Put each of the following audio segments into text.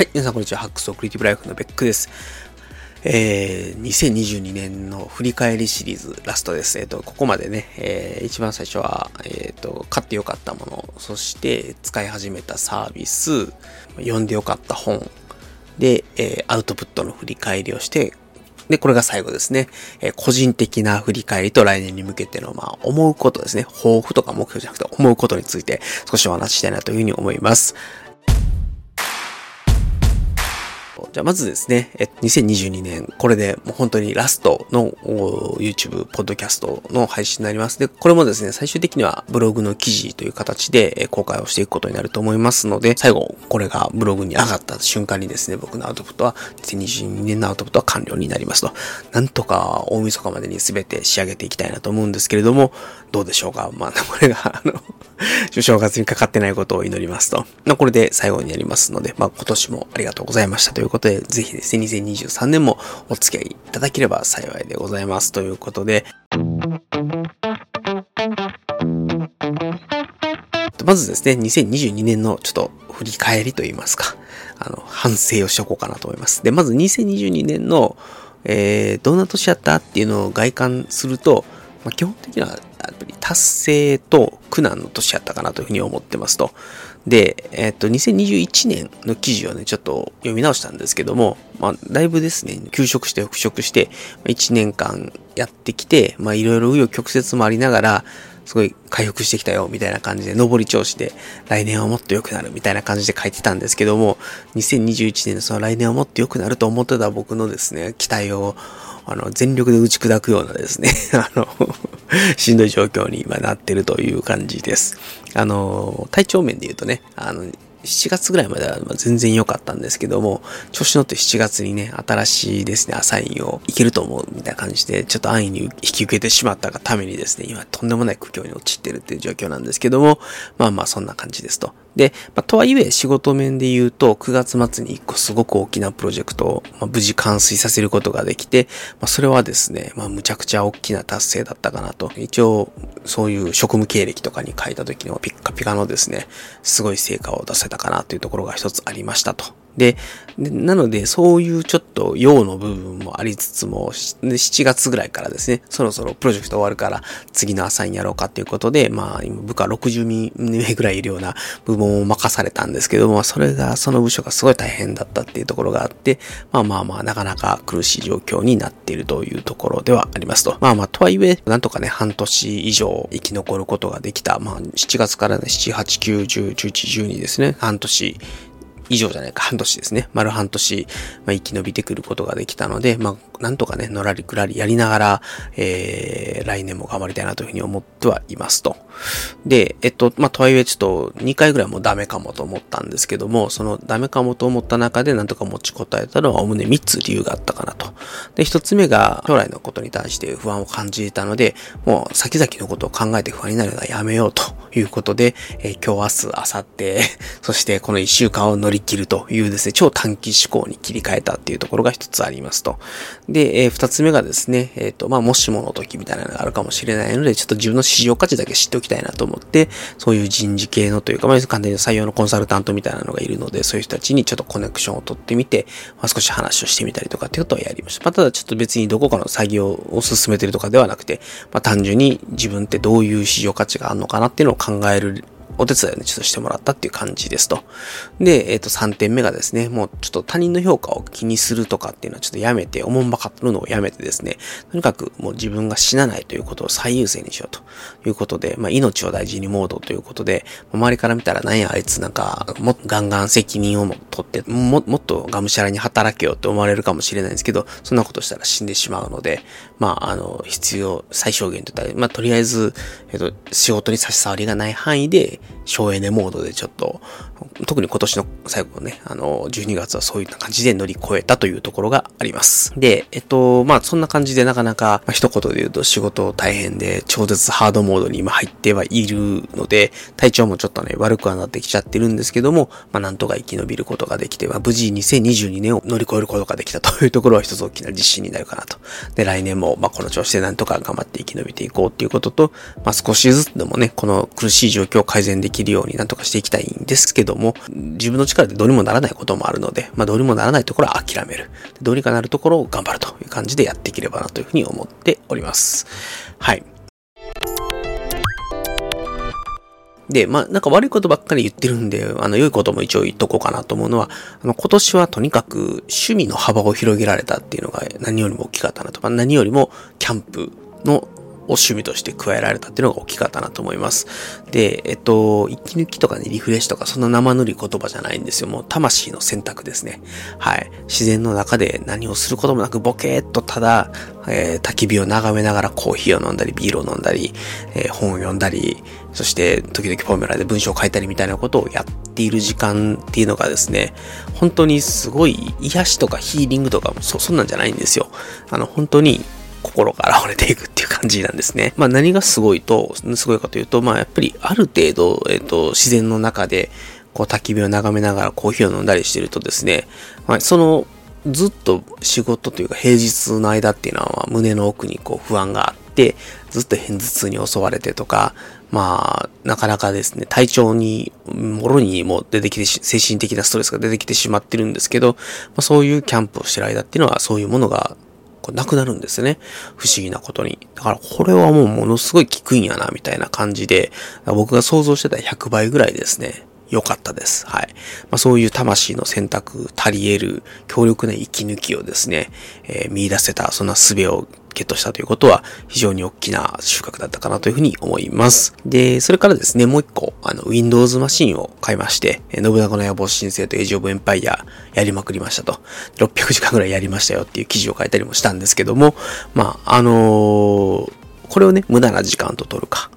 はい、皆さんこんにちは。ハックスオクリエイティブライフのベックです。えー、2022年の振り返りシリーズラストです。えっ、ー、と、ここまでね、えー、一番最初は、えっ、ー、と、買ってよかったもの、そして使い始めたサービス、読んでよかった本、で、えー、アウトプットの振り返りをして、で、これが最後ですね。えー、個人的な振り返りと来年に向けての、まあ、思うことですね。抱負とか目標じゃなくて、思うことについて少しお話ししたいなというふうに思います。じゃあまずですね、え2022年、これでもう本当にラストの YouTube、ポッドキャストの配信になります。で、これもですね、最終的にはブログの記事という形で公開をしていくことになると思いますので、最後、これがブログに上がった瞬間にですね、僕のアウトプットは、2022年のアウトプットは完了になりますと。なんとか大晦日までに全て仕上げていきたいなと思うんですけれども、どうでしょうか？まあ、これが、あの、正月にかかってないことを祈りますと。まあ、これで最後になりますので、まあ、今年もありがとうございましたということで、ぜひですね、2023年もお付き合いいただければ幸いでございます。ということで、まずですね、2022年のちょっと振り返りといいますか、あの、反省をしとこうかなと思います。で、まず2022年の、えー、どんな年やったっていうのを外観すると、まあ、基本的には達成と苦難の年やったかなというふうに思ってますと。で、えっと、2021年の記事をね、ちょっと読み直したんですけども、まあ、だいぶですね、休職して復職して、1年間やってきて、まあ、いろいろ紆余曲折もありながら、すごい回復してきたよ、みたいな感じで、上り調子で、来年はもっと良くなる、みたいな感じで書いてたんですけども、2021年のその来年はもっと良くなると思ってた僕のですね、期待を、あの、全力で打ち砕くようなですね、あの しんどい状況に今なってるという感じです。あの、体調面で言うとね、あの、7月ぐらいまでは全然良かったんですけども、調子乗って7月にね、新しいですね、アサインをいけると思うみたいな感じで、ちょっと安易に引き受けてしまったがためにですね、今とんでもない苦境に陥ってるっていう状況なんですけども、まあまあそんな感じですと。で、まあ、とはいえ仕事面で言うと、9月末に1個すごく大きなプロジェクトを、まあ、無事完遂させることができて、まあ、それはですね、まあ、むちゃくちゃ大きな達成だったかなと。一応、そういう職務経歴とかに書いた時のピッカピカのですね、すごい成果を出せたかなというところが一つありましたと。で、なので、そういうちょっと用の部分もありつつも、7月ぐらいからですね、そろそろプロジェクト終わるから、次のアサインやろうかっていうことで、まあ、今部下60名ぐらいいるような部門を任されたんですけども、それが、その部署がすごい大変だったっていうところがあって、まあまあまあ、なかなか苦しい状況になっているというところではありますと。まあまあ、とはいえ、なんとかね、半年以上生き残ることができた。まあ、7月からね、7、8、9、10、11、12ですね、半年以上じゃないか、半年ですね。丸半年、まあ、生き延びてくることができたので、まあ、なんとかね、のらりくらりやりながら、えー、来年も頑張りたいなというふうに思ってはいますと。で、えっと、まあ、とはいえちょっと2回ぐらいもうダメかもと思ったんですけども、そのダメかもと思った中でなんとか持ちこたえたのはおむね3つ理由があったかなと。で、1つ目が将来のことに対して不安を感じたので、もう先々のことを考えて不安になるのはやめようということで、えー、今日、明日、明後日、そしてこの1週間を乗り切るというですね、超短期思考に切り替えたっていうところが一つありますと。で、えー、二つ目がですね、えっ、ー、と、まあ、もしもの時みたいなのがあるかもしれないので、ちょっと自分の市場価値だけ知っておきたいなと思って、そういう人事系のというか、まあ、完全に採用のコンサルタントみたいなのがいるので、そういう人たちにちょっとコネクションを取ってみて、まあ、少し話をしてみたりとかっていうことをやりました。まあ、ただちょっと別にどこかの作業を進めてるとかではなくて、まあ、単純に自分ってどういう市場価値があるのかなっていうのを考えるお手伝いをね、ちょっとしてもらったっていう感じですと。で、えっ、ー、と、3点目がですね、もうちょっと他人の評価を気にするとかっていうのはちょっとやめて、おもんばかるのをやめてですね、とにかくもう自分が死なないということを最優先にしようということで、まあ、命を大事にモードということで、周りから見たらなんやあいつなんか、もっとガンガン責任をも取って、も、もっとがむしゃらに働けよって思われるかもしれないんですけど、そんなことしたら死んでしまうので、まあ、あの、必要最小限といったら、まあ、とりあえず、えっ、と、仕事に差し障りがない範囲で、省エネモードでちょっと、特に今年の最後のね、あの、12月はそういった感じで乗り越えたというところがあります。で、えっと、まあ、そんな感じでなかなか、まあ、一言で言うと仕事大変で、超絶ハードモードに今入ってはいるので、体調もちょっとね、悪くはなってきちゃってるんですけども、まあ、なんとか生き延びることができて、まあ、無事2022年を乗り越えることができたというところは一つ大きな自信になるかなと。で、来年も、まあ、この調子でなんとか頑張って生き延びていこうっていうことと、まあ、少しずつでもね、この苦しい状況を改善できるようになんとかしていきたいんですけども、自分の力でどうにもならないこともあるので、まあどうにもならないところは諦める。どうにかなるところを頑張るという感じでやっていければなというふうに思っております。はい。で、まあ、なんか悪いことばっかり言ってるんで、あの、良いことも一応言っとこうかなと思うのは、あの、今年はとにかく趣味の幅を広げられたっていうのが何よりも大きかったなと。まあ、何よりもキャンプの趣味として加えられたっていうのが大きかったなと思います。で、えっと、息抜きとかね、リフレッシュとか、そんな生塗り言葉じゃないんですよ。もう魂の選択ですね。はい。自然の中で何をすることもなく、ボケーっとただ、えー、焚き火を眺めながらコーヒーを飲んだり、ビールを飲んだり、えー、本を読んだり、そして時々フォーミュラで文章を書いたりみたいなことをやっている時間っていうのがですね、本当にすごい癒しとかヒーリングとかもそ、そんなんじゃないんですよ。あの、本当に心が現れていくっていう感じなんですね。まあ何がすごいと、すごいかというと、まあやっぱりある程度、えっ、ー、と、自然の中で、こう焚き火を眺めながらコーヒーを飲んだりしてるとですね、まあその、ずっと仕事というか平日の間っていうのは胸の奥にこう不安があって、ずっと偏頭痛に襲われてとか、まあ、なかなかですね、体調に、もろにも出てきて、精神的なストレスが出てきてしまってるんですけど、まあ、そういうキャンプをしてる間っていうのは、そういうものがこうなくなるんですね。不思議なことに。だからこれはもうものすごい効くんやな、みたいな感じで、僕が想像してた100倍ぐらいですね。良かったです。はい。まあ、そういう魂の選択、足り得る強力な息抜きをですね、えー、見出せた、そんな術をゲットしたということは非常に大きな収穫だったかなというふうに思います。で、それからですね、もう一個、あの、Windows マシンを買いまして、信長の野望申請とエイジオブエンパイアやりまくりましたと。600時間ぐらいやりましたよっていう記事を書いたりもしたんですけども、まあ、あのー、これをね、無駄な時間と取るか、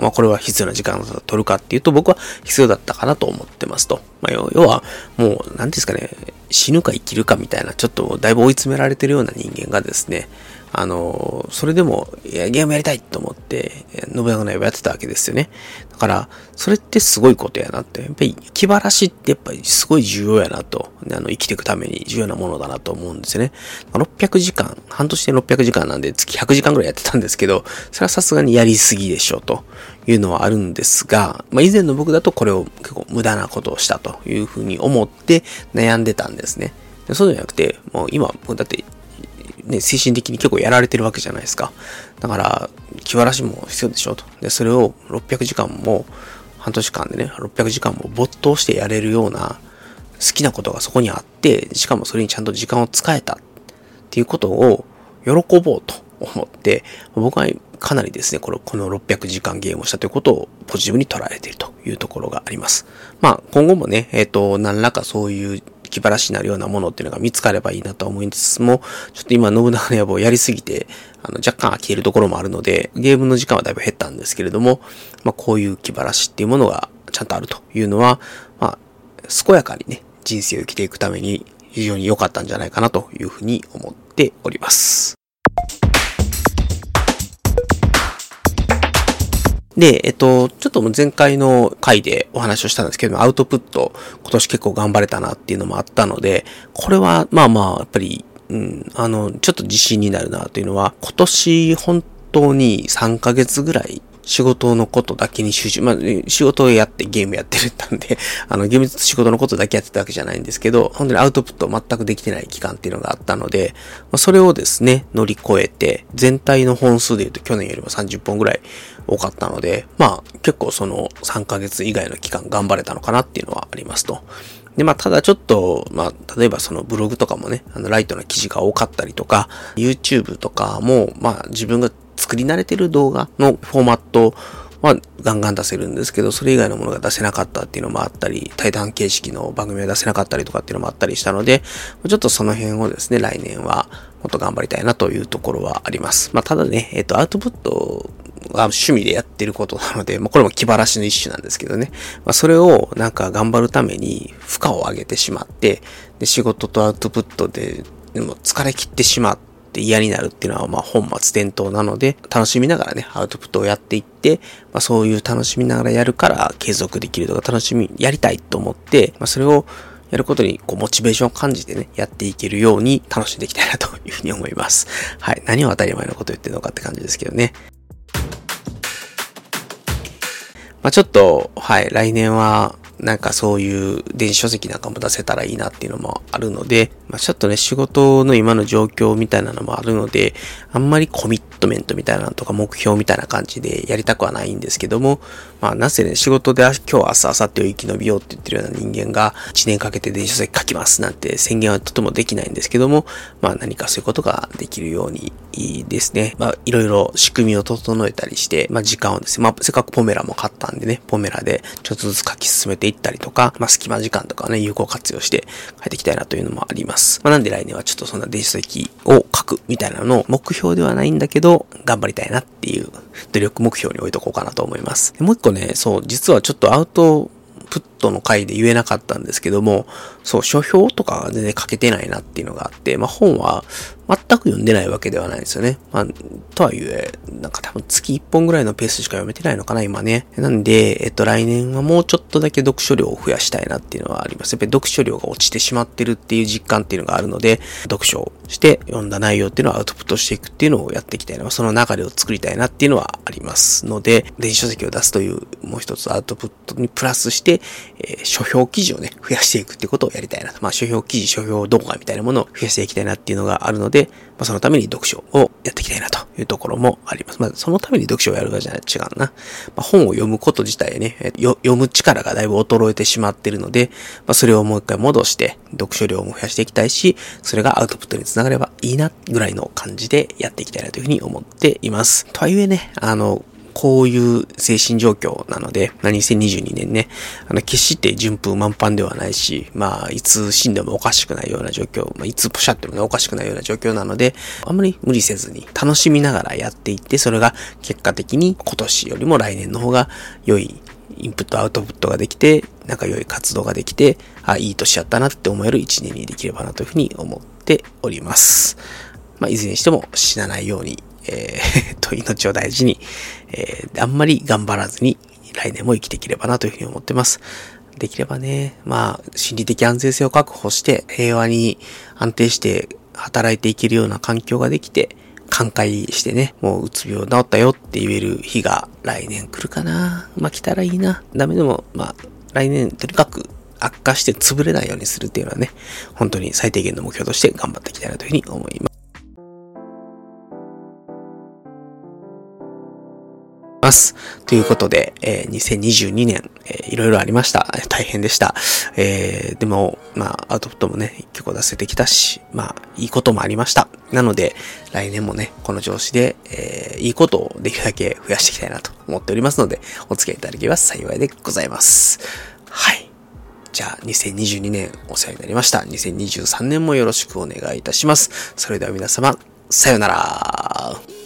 まあこれは必要な時間を取るかっていうと僕は必要だったかなと思ってますと。まあ要はもう何ですかね、死ぬか生きるかみたいなちょっとだいぶ追い詰められてるような人間がですね、あの、それでも、いや、ゲームやりたいと思って、信長の刃やってたわけですよね。だから、それってすごいことやなって。やっぱり、気晴らしってやっぱりすごい重要やなと。あの、生きていくために重要なものだなと思うんですよね。600時間、半年で600時間なんで月100時間ぐらいやってたんですけど、それはさすがにやりすぎでしょうというのはあるんですが、まあ、以前の僕だとこれを結構無駄なことをしたというふうに思って悩んでたんですね。そうじゃなくて、もう今、だってね、精神的に結構やられてるわけじゃないですか。だから、気晴らしも必要でしょと。で、それを600時間も、半年間でね、600時間も没頭してやれるような好きなことがそこにあって、しかもそれにちゃんと時間を使えたっていうことを喜ぼうと思って、僕はかなりですね、このこの600時間ゲームをしたということをポジティブに捉えているというところがあります。まあ、今後もね、えっ、ー、と、何らかそういう気晴らしになるようなものっていうのが見つかればいいなと思いつつも、ちょっと今、信長の野望やりすぎて、あの、若干飽きてるところもあるので、ゲームの時間はだいぶ減ったんですけれども、まあ、こういう気晴らしっていうものがちゃんとあるというのは、まあ、健やかにね、人生を生きていくために非常に良かったんじゃないかなというふうに思っております。で、えっと、ちょっと前回の回でお話をしたんですけども、アウトプット、今年結構頑張れたなっていうのもあったので、これは、まあまあ、やっぱり、うん、あの、ちょっと自信になるなというのは、今年本当に3ヶ月ぐらい仕事のことだけに集中、まあ、仕事をやってゲームやってるったんで、あの、厳密仕事のことだけやってたわけじゃないんですけど、本当にアウトプット全くできてない期間っていうのがあったので、まあ、それをですね、乗り越えて、全体の本数で言うと去年よりも30本ぐらい多かったので、まあ、結構その3ヶ月以外の期間頑張れたのかなっていうのはありますと。で、まあ、ただちょっと、まあ、例えばそのブログとかもね、あの、ライトな記事が多かったりとか、YouTube とかも、まあ、自分が作り慣れてる動画のフォーマットはガンガン出せるんですけど、それ以外のものが出せなかったっていうのもあったり、対談形式の番組が出せなかったりとかっていうのもあったりしたので、ちょっとその辺をですね、来年はもっと頑張りたいなというところはあります。まあ、ただね、えっ、と、アウトプットが趣味でやってることなので、まあ、これも気晴らしの一種なんですけどね。まあ、それをなんか頑張るために負荷を上げてしまって、で、仕事とアウトプットで、でも疲れ切ってしまって、って嫌になるっていうのはまあ本末転倒なので、楽しみながらね、アウトプットをやっていって、まあそういう楽しみながらやるから継続できるとか楽しみ、やりたいと思って、まあそれをやることにこうモチベーションを感じてね、やっていけるように楽しんでいきたいなというふうに思います。はい。何を当たり前のこと言ってるのかって感じですけどね。まあちょっと、はい、来年はなんかそういう電子書籍なんかも出せたらいいなっていうのもあるので、まあ、ちょっとね、仕事の今の状況みたいなのもあるので、あんまりコミットメントみたいなのとか目標みたいな感じでやりたくはないんですけども、まあ、なぜね、仕事で今日、明日、明後日を生き延びようって言ってるような人間が、1年かけて電子書籍書きますなんて宣言はとてもできないんですけども、まあ、何かそういうことができるようにいいですね。まあ、いろいろ仕組みを整えたりして、まあ、時間をですね、まあ、せっかくポメラも買ったんでね、ポメラでちょっとずつ書き進めていったりとか、まあ、隙間時間とかね、有効活用して書いていきたいなというのもあります。まあ、なんで来年はちょっとそんな電子書籍を書くみたいなのを目標ではないんだけど、頑張りたいなっていう努力目標に置いとこうかなと思います。もう一個ね、そう、実はちょっとアウトプットの回で言えなかったんですけども、そう、書評とか全然書けてないなっていうのがあって、まあ本は全く読んでないわけではないですよね。まあ、とはいえ、なんか多分月1本ぐらいのペースしか読めてないのかな、今ね。なんで、えっと来年はもうちょっとだけ読書量を増やしたいなっていうのはあります。やっぱり読書量が落ちてしまってるっていう実感っていうのがあるので、読書をして読んだ内容っていうのをアウトプットしていくっていうのをやっていきたいな。その流れを作りたいなっていうのはありますので、電子書籍を出すというもう一つアウトプットにプラスして、えー、書評記事をね、増やしていくっていうことをやりたいなと。まあ、書評記事、書評動画みたいなものを増やしていきたいなっていうのがあるので、まあ、そのために読書をやっていきたいなというところもあります。まあ、そのために読書をやるかじゃない違うな。まあ、本を読むこと自体ね、読む力がだいぶ衰えてしまっているので、まあ、それをもう一回戻して、読書量も増やしていきたいし、それがアウトプットにつながればいいな、ぐらいの感じでやっていきたいなというふうに思っています。とはいえね、あの、こういう精神状況なので、まあ、2022年ね、あの、決して順風満帆ではないし、まあ、いつ死んでもおかしくないような状況、まあ、いつポシャってもね、おかしくないような状況なので、あんまり無理せずに楽しみながらやっていって、それが結果的に今年よりも来年の方が良いインプットアウトプットができて、なんか良い活動ができて、あ、いい年やったなって思える一年にできればなというふうに思っております。まあ、いずれにしても死なないようにえー、と、命を大事に、えー、あんまり頑張らずに、来年も生きていければなというふうに思ってます。できればね、まあ、心理的安全性を確保して、平和に安定して働いていけるような環境ができて、寛解してね、もううつ病治ったよって言える日が来年来るかな。まあ来たらいいな。ダメでも、まあ来年とにかく悪化して潰れないようにするっていうのはね、本当に最低限の目標として頑張っていきたいなというふうに思います。ます。ということで、えー、2022年、えー、いろいろありました。大変でした。えー、でも、まあ、アウトプットもね、結構出せてきたし、まあ、いいこともありました。なので、来年もね、この調子で、えー、いいことをできるだけ増やしていきたいなと思っておりますので、お付き合いいただければ幸いでございます。はい。じゃあ、2022年お世話になりました。2023年もよろしくお願いいたします。それでは皆様、さよなら。